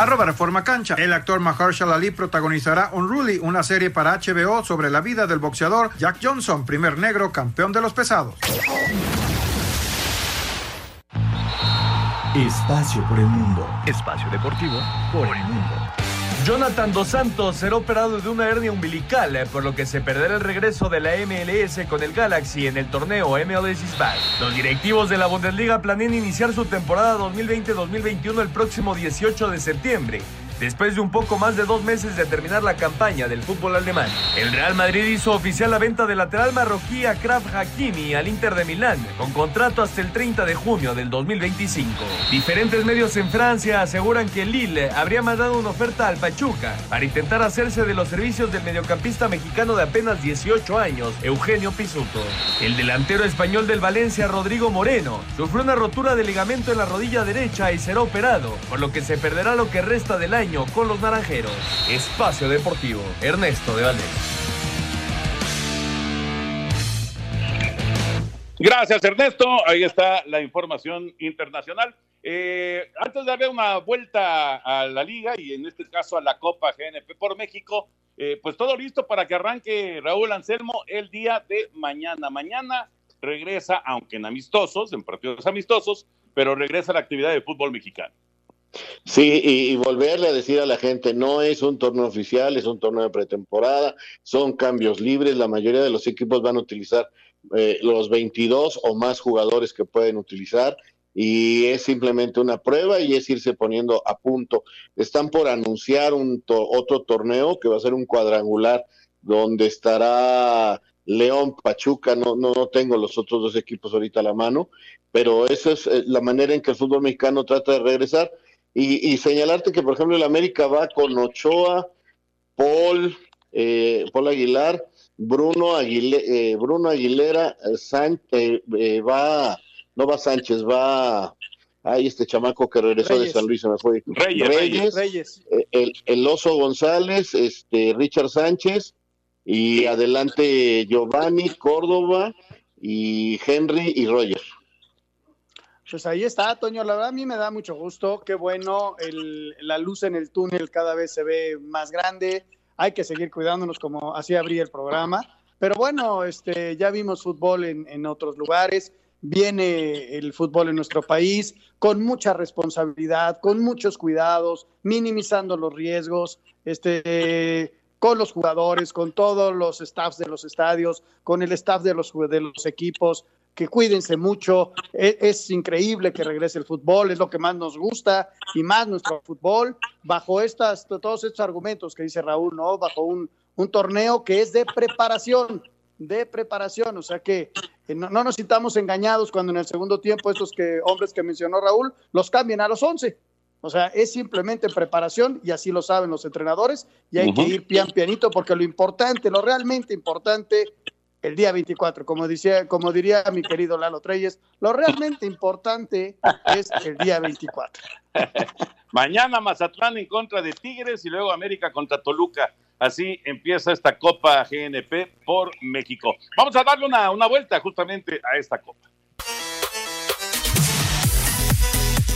Speaker 1: Arroba Reforma Cancha. El actor Mahershala Ali protagonizará Unruly, una serie para HBO sobre la vida del boxeador Jack Johnson, primer negro campeón de los pesados.
Speaker 8: Espacio por el mundo. Espacio deportivo por el mundo.
Speaker 24: Jonathan Dos Santos será operado de una hernia umbilical, eh, por lo que se perderá el regreso de la MLS con el Galaxy en el torneo MLS is. Los directivos de la Bundesliga planean iniciar su temporada 2020-2021 el próximo 18 de septiembre. Después de un poco más de dos meses de terminar la campaña del fútbol alemán. El Real Madrid hizo oficial la venta del lateral marroquí Akraf Hakimi al Inter de Milán, con contrato hasta el 30 de junio del 2025. Diferentes medios en Francia aseguran que Lille habría mandado una oferta al Pachuca para intentar hacerse de los servicios del mediocampista mexicano de apenas 18 años, Eugenio Pisuto. El delantero español del Valencia, Rodrigo Moreno, sufrió una rotura de ligamento en la rodilla derecha y será operado, por lo que se perderá lo que resta del año con los naranjeros. Espacio Deportivo, Ernesto de Valdés.
Speaker 6: Gracias, Ernesto. Ahí está la información internacional. Eh, antes de darle una vuelta a la liga y en este caso a la Copa GNP por México, eh, pues todo listo para que arranque Raúl Anselmo el día de mañana. Mañana regresa, aunque en amistosos, en partidos amistosos, pero regresa la actividad de fútbol mexicano.
Speaker 9: Sí, y, volverle a decir a la gente, no es un torneo oficial, es un torneo de pretemporada, son cambios libres, la mayoría de los equipos van a utilizar eh, los 22 o más jugadores que pueden utilizar y es simplemente una prueba y es irse poniendo a punto. Están por anunciar un otro torneo que va a ser un cuadrangular donde estará León, Pachuca, no, no, no tengo los otros dos equipos ahorita a la mano, pero esa es eh, la manera en que el fútbol mexicano trata de regresar y, señalarte que, por ejemplo, el América va con Ochoa, Paul, eh, Paul Aguilar, Bruno, Aguile, eh, Bruno Aguilera, Sánchez, va, no va Sánchez, va Ahí este chamaco que regresó de San Luis, se me fue.
Speaker 6: Reyes,
Speaker 9: Reyes, El, el, Oso González, este Richard Sánchez, y adelante Giovanni, Córdoba, y Henry y Roger.
Speaker 7: Pues ahí está, Toño. La verdad a mí me da mucho gusto. Qué bueno. El, la luz en el túnel cada vez se ve más grande. Hay que seguir cuidándonos como así abría el programa. Pero bueno, este, ya vimos fútbol en, en otros lugares. Viene el fútbol en nuestro país con mucha responsabilidad, con muchos cuidados, minimizando los riesgos. Este, con los jugadores, con todos los staffs de los estadios, con el staff de los, de los equipos, que cuídense mucho. Es, es, increíble que regrese el fútbol, es lo que más nos gusta y más nuestro fútbol, bajo estas, todos estos argumentos que dice Raúl, ¿no? Bajo un, un torneo que es de preparación, de preparación, o sea que no, no, nos sintamos engañados cuando en el segundo tiempo estos que, hombres que mencionó Raúl los cambien a los 11. O sea, es simplemente preparación y así lo saben los entrenadores y hay uh -huh. que ir pian pianito porque lo importante, lo realmente importante el día 24, como, decía, como diría mi querido Lalo Treyes, lo realmente importante es el día 24. [laughs]
Speaker 6: Mañana Mazatlán en contra de Tigres y luego América contra Toluca. Así empieza esta Copa GNP por México. Vamos a darle una, una vuelta justamente a esta Copa.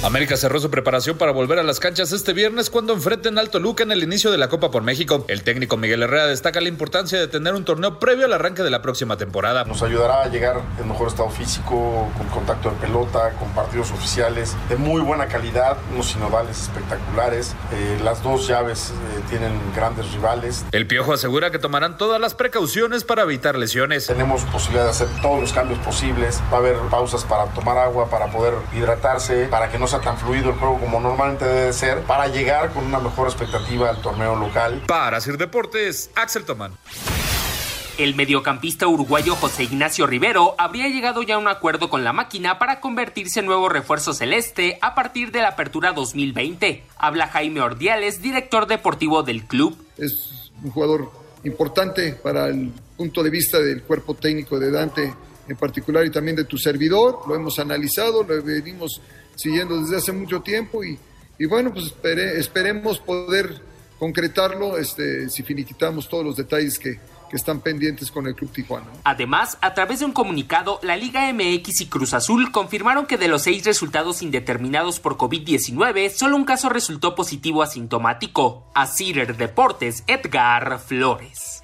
Speaker 20: América cerró su preparación para volver a las canchas este viernes cuando enfrenten al Toluca en el inicio de la Copa por México. El técnico Miguel Herrera destaca la importancia de tener un torneo previo al arranque de la próxima temporada.
Speaker 25: Nos ayudará a llegar en mejor estado físico, con contacto de pelota, con partidos oficiales de muy buena calidad, unos sinodales espectaculares. Eh, las dos llaves eh, tienen grandes rivales.
Speaker 20: El Piojo asegura que tomarán todas las precauciones para evitar lesiones.
Speaker 25: Tenemos posibilidad de hacer todos los cambios posibles. Va a haber pausas para tomar agua, para poder hidratarse, para que no sea tan fluido el juego como normalmente debe ser para llegar con una mejor expectativa al torneo local.
Speaker 20: Para Sir Deportes, Axel Tomán.
Speaker 12: El mediocampista uruguayo José Ignacio Rivero habría llegado ya a un acuerdo con la máquina para convertirse en nuevo refuerzo celeste a partir de la apertura 2020. Habla Jaime Ordiales, director deportivo del club.
Speaker 26: Es un jugador importante para el punto de vista del cuerpo técnico de Dante en particular y también de tu servidor. Lo hemos analizado, lo venimos siguiendo desde hace mucho tiempo y, y bueno, pues espere, esperemos poder concretarlo este, si finiquitamos todos los detalles que, que están pendientes con el Club Tijuana.
Speaker 12: Además, a través de un comunicado, la Liga MX y Cruz Azul confirmaron que de los seis resultados indeterminados por COVID-19, solo un caso resultó positivo asintomático. A Deportes, Edgar Flores.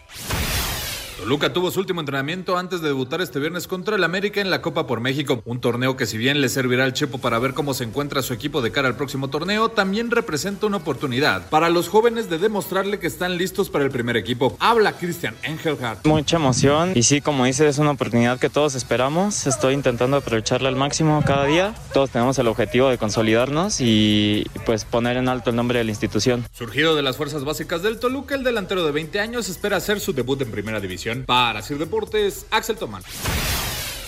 Speaker 20: Toluca tuvo su último entrenamiento antes de debutar este viernes contra el América en la Copa por México, un torneo que si bien le servirá al Chepo para ver cómo se encuentra su equipo de cara al próximo torneo, también representa una oportunidad para los jóvenes de demostrarle que están listos para el primer equipo. Habla Cristian Engelhardt.
Speaker 27: Mucha emoción y sí, como dice, es una oportunidad que todos esperamos. Estoy intentando aprovecharla al máximo cada día. Todos tenemos el objetivo de consolidarnos y pues poner en alto el nombre de la institución.
Speaker 20: Surgido de las fuerzas básicas del Toluca, el delantero de 20 años espera hacer su debut en primera división. Para Sir Deportes, Axel Tomán.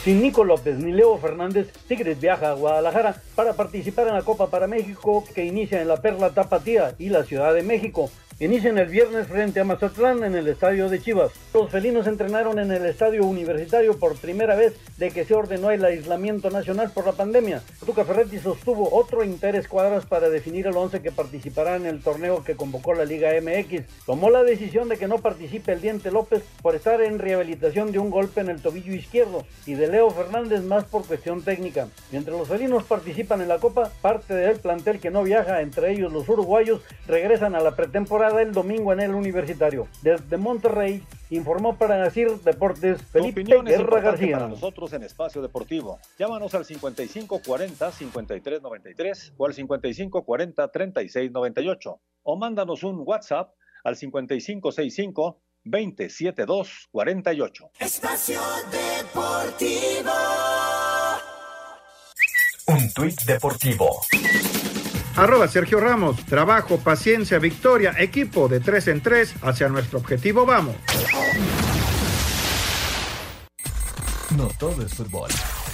Speaker 28: Sin Nico López ni Leo Fernández, Tigres viaja a Guadalajara para participar en la Copa para México que inicia en la Perla Tapatía y la Ciudad de México. Inician el viernes frente a Mazatlán en el estadio de Chivas. Los felinos entrenaron en el estadio universitario por primera vez de que se ordenó el aislamiento nacional por la pandemia. Tuca Ferretti sostuvo otro interés cuadras para definir el 11 que participará en el torneo que convocó la Liga MX. Tomó la decisión de que no participe el Diente López por estar en rehabilitación de un golpe en el tobillo izquierdo y de Leo Fernández más por cuestión técnica. Mientras los felinos participan en la Copa, parte del plantel que no viaja, entre ellos los uruguayos, regresan a la pretemporada el domingo en el Universitario. Desde Monterrey informó para decir Deportes Felipe Guerra García.
Speaker 16: Para nosotros en Espacio Deportivo. Llámanos al 5540-5393 o al 5540-3698 o mándanos un WhatsApp al 5565 27248.
Speaker 17: Espacio Deportivo.
Speaker 8: Un tuit deportivo.
Speaker 1: Arroba Sergio Ramos. Trabajo, paciencia, victoria, equipo de 3 en 3 hacia nuestro objetivo. Vamos.
Speaker 8: No todo es fútbol.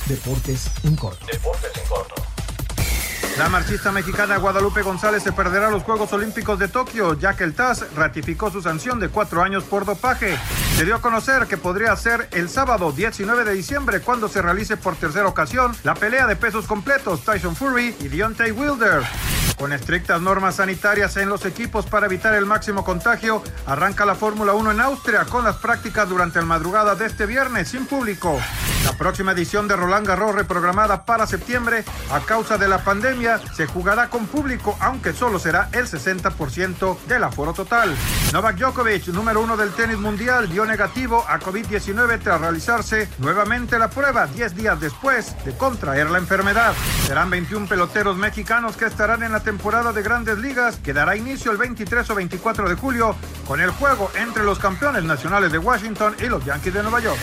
Speaker 8: Deportes en corto.
Speaker 20: Deportes en corto.
Speaker 1: La marchista mexicana Guadalupe González se perderá los Juegos Olímpicos de Tokio, ya que el TAS ratificó su sanción de cuatro años por dopaje. Se dio a conocer que podría ser el sábado 19 de diciembre cuando se realice por tercera ocasión la pelea de pesos completos Tyson Fury y Deontay Wilder. Con estrictas normas sanitarias en los equipos para evitar el máximo contagio, arranca la Fórmula 1 en Austria con las prácticas durante la madrugada de este viernes sin público. La próxima edición de Roland Garros reprogramada para septiembre a causa de la pandemia se jugará con público aunque solo será el 60% del aforo total. Novak Djokovic, número uno del tenis mundial, dio negativo a COVID-19 tras realizarse nuevamente la prueba 10 días después de contraer la enfermedad. Serán 21 peloteros mexicanos que estarán en la temporada de grandes ligas que dará inicio el 23 o 24 de julio con el juego entre los campeones nacionales de Washington y los Yankees de Nueva York.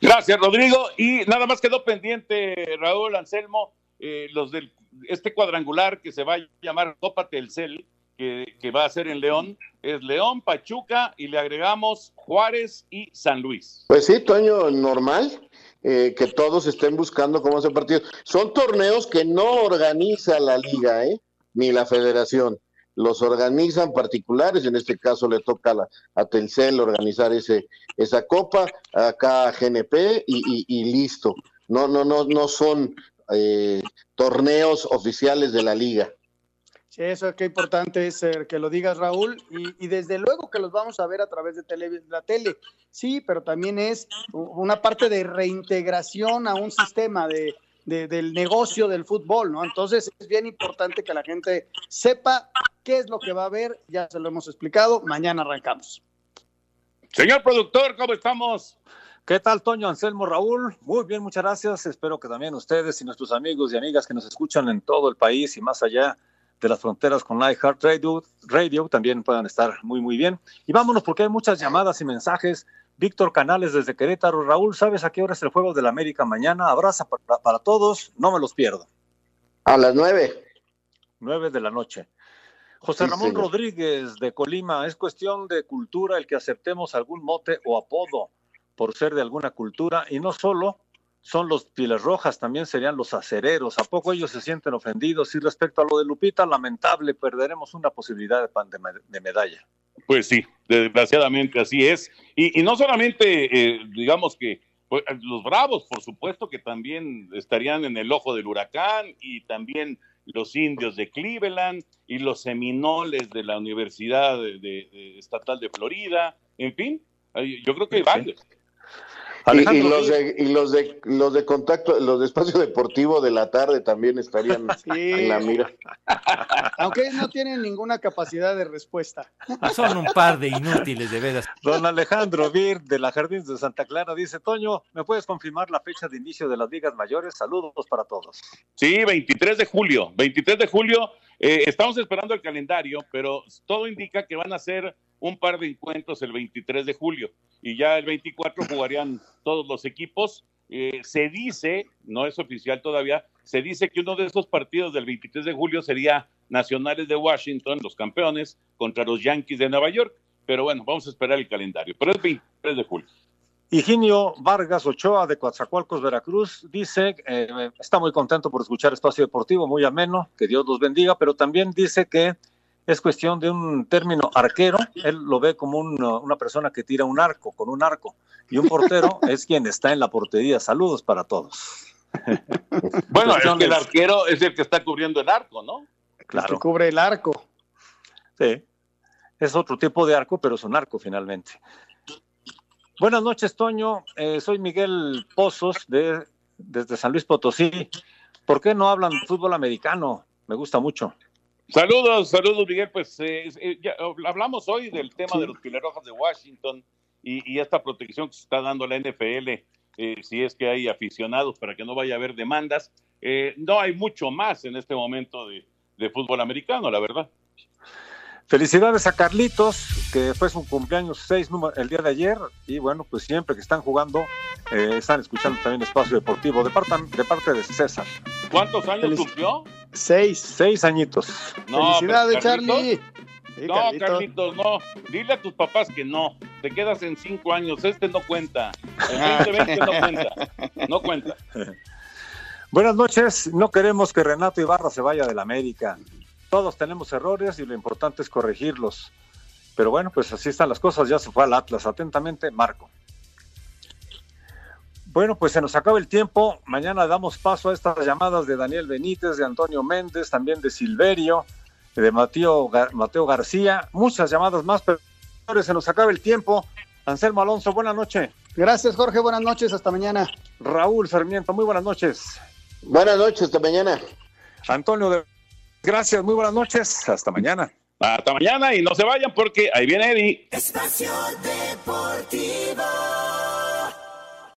Speaker 6: Gracias, Rodrigo. Y nada más quedó pendiente, Raúl Anselmo, eh, los del este cuadrangular que se va a llamar Copa Telcel, que, que va a ser en León, es León, Pachuca y le agregamos Juárez y San Luis.
Speaker 9: Pues sí, Toño, normal. Eh, que todos estén buscando cómo hacer partido. Son torneos que no organiza la liga, ¿eh? ni la federación. Los organizan particulares, en este caso le toca a, la, a Telcel organizar ese, esa copa, acá a GNP y, y- y listo. No, no, no, no son eh, torneos oficiales de la liga.
Speaker 7: Sí, eso es que importante es eh, que lo digas, Raúl, y, y desde luego que los vamos a ver a través de tele- la tele, sí, pero también es una parte de reintegración a un sistema de, de- del negocio del fútbol, ¿no? Entonces es bien importante que la gente sepa qué es lo que va a ver, ya se lo hemos explicado, mañana arrancamos.
Speaker 6: Señor productor, ¿cómo estamos?
Speaker 16: ¿Qué tal, Toño Anselmo Raúl? Muy bien, muchas gracias. Espero que también ustedes y nuestros amigos y amigas que nos escuchan en todo el país y más allá de las fronteras con iHeart Radio, Radio también puedan estar muy, muy bien. Y vámonos porque hay muchas llamadas y mensajes. Víctor Canales desde Querétaro. Raúl, ¿sabes a qué hora es el juego de la América mañana? Abraza para, para todos, no me los pierdo.
Speaker 9: A las nueve.
Speaker 16: Nueve de la noche. José
Speaker 9: Sí,
Speaker 16: Ramón
Speaker 9: señor.
Speaker 16: Rodríguez de Colima, es cuestión de cultura el que aceptemos algún mote o apodo por ser de alguna cultura y no solo son los pieles rojas, también serían los acereros. ¿A poco ellos se sienten ofendidos? Y respecto a lo de Lupita, lamentable, perderemos una posibilidad de, pan- de me- de medalla.
Speaker 6: Pues sí, desgraciadamente así es. Y, y no solamente, eh, digamos que pues, los Bravos, por supuesto que también estarían en el ojo del huracán y también los indios de Cleveland y los seminoles de la Universidad de- Estatal de Florida, en fin, yo creo que hay varios.
Speaker 9: Y, y los de, y los de los de contacto, los de espacio deportivo de la tarde también estarían [laughs] en la mira. [laughs]
Speaker 7: Aunque no tienen ninguna capacidad de respuesta.
Speaker 29: Son un par de inútiles, de veras.
Speaker 16: Don Alejandro Vir de la Jardines de Santa Clara dice, Toño, ¿me puedes confirmar la fecha de inicio de las ligas mayores? Saludos para todos.
Speaker 6: Sí, 23 de julio. 23 de julio, eh, estamos esperando el calendario, pero todo indica que van a ser un par de encuentros el 23 de julio y ya el 24 jugarían todos los equipos. Eh, se dice, no es oficial todavía, se dice que uno de esos partidos del 23 de julio sería Nacionales de Washington, los campeones, contra los Yankees de Nueva York. Pero bueno, vamos a esperar el calendario. Pero es 23 de julio.
Speaker 16: Higinio Vargas Ochoa de Coatzacoalcos, Veracruz, dice, eh, está muy contento por escuchar Espacio Deportivo, muy ameno, que Dios los bendiga, pero también dice que es cuestión de un término arquero, él lo ve como un, una persona que tira un arco, con un arco, y un portero [laughs] es quien está en la portería. Saludos para todos. [laughs]
Speaker 6: Bueno, es que el arquero es el que está cubriendo el arco, ¿no?
Speaker 16: Claro.
Speaker 7: Que cubre el arco.
Speaker 16: Sí, es otro tipo de arco, pero es un arco finalmente. Buenas noches, Toño. Eh, soy Miguel Pozos de, desde San Luis Potosí. ¿Por qué no hablan de fútbol americano? Me gusta mucho.
Speaker 6: Saludos, saludos, Miguel. Pues eh, eh, ya, hablamos hoy del tema de los Pilerojas de Washington y, y, esta protección que se está dando la NFL, eh, si es que hay aficionados para que no vaya a haber demandas. no hay mucho más en este momento de, de fútbol americano, la verdad.
Speaker 16: Felicidades a Carlitos, que fue su cumpleaños 6 el día de ayer. Y bueno, pues siempre que están jugando, eh, están escuchando también Espacio Deportivo de parte de, parte de César.
Speaker 6: ¿Cuántos años cumplió?
Speaker 16: Seis. Seis añitos.
Speaker 6: No,
Speaker 7: Felicidades, Charlie.
Speaker 6: Sí, no, Carlitos. Carlitos, no. Dile a tus papás que no. Te quedas en cinco años. Este no cuenta. El 2020 no cuenta. No cuenta. [laughs]
Speaker 16: Buenas noches. No queremos que Renato Ibarra se vaya de la América. Todos tenemos errores y lo importante es corregirlos. Pero bueno, pues así están las cosas. Ya se fue al Atlas. Atentamente, Marco. Bueno, pues se nos acaba el tiempo. Mañana damos paso a estas llamadas de Daniel Benítez, de Antonio Méndez, también de Silverio, de Mateo, Mateo García. Muchas llamadas más, pero se nos acaba el tiempo. Anselmo Alonso, buenas noches.
Speaker 7: Gracias, Jorge. Buenas noches. Hasta mañana.
Speaker 16: Raúl Sarmiento, muy buenas noches.
Speaker 9: Buenas noches. Hasta mañana.
Speaker 16: Antonio de Gracias, muy buenas noches. Hasta mañana.
Speaker 6: Hasta mañana y no se vayan porque ahí viene Eddie.
Speaker 17: Espacio Deportivo.